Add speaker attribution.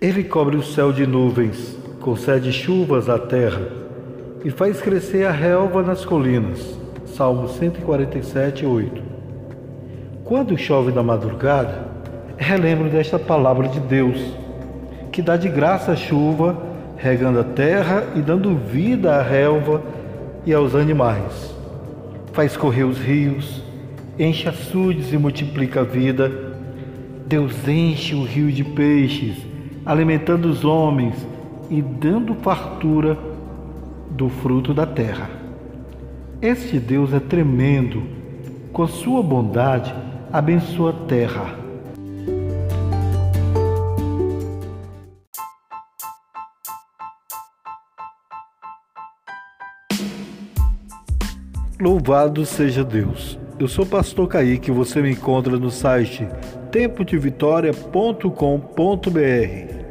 Speaker 1: Ele cobre o céu de nuvens, concede chuvas à terra e faz crescer a relva nas colinas. Salmo 147, 8. Quando chove na madrugada, relembro desta palavra de Deus, que dá de graça a chuva, regando a terra e dando vida à relva e aos animais. Faz correr os rios, enche açudes e multiplica a vida. Deus enche o rio de peixes, alimentando os homens e dando fartura do fruto da terra. Este Deus é tremendo, com sua bondade abençoa a terra. Louvado seja Deus. Eu sou pastor Kaique, você me encontra no site tempodevitória.com.br.